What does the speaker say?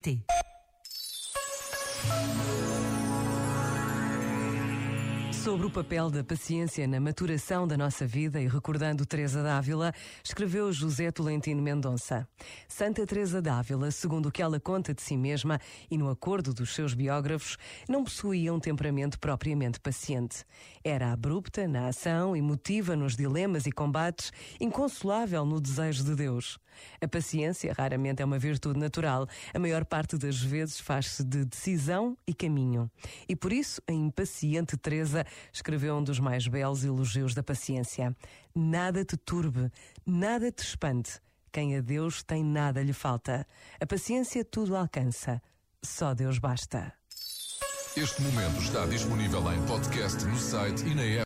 T. Sobre o papel da paciência na maturação da nossa vida e recordando Teresa d'Ávila, escreveu José Tolentino Mendonça. Santa Teresa d'Ávila, segundo o que ela conta de si mesma e no acordo dos seus biógrafos, não possuía um temperamento propriamente paciente. Era abrupta na ação, emotiva nos dilemas e combates, inconsolável no desejo de Deus. A paciência raramente é uma virtude natural. A maior parte das vezes faz-se de decisão e caminho. E por isso a impaciente Teresa escreveu um dos mais belos elogios da paciência. Nada te turbe, nada te espante. Quem a Deus tem nada lhe falta. A paciência tudo alcança. Só Deus basta. Este momento está disponível em podcast no site e na app.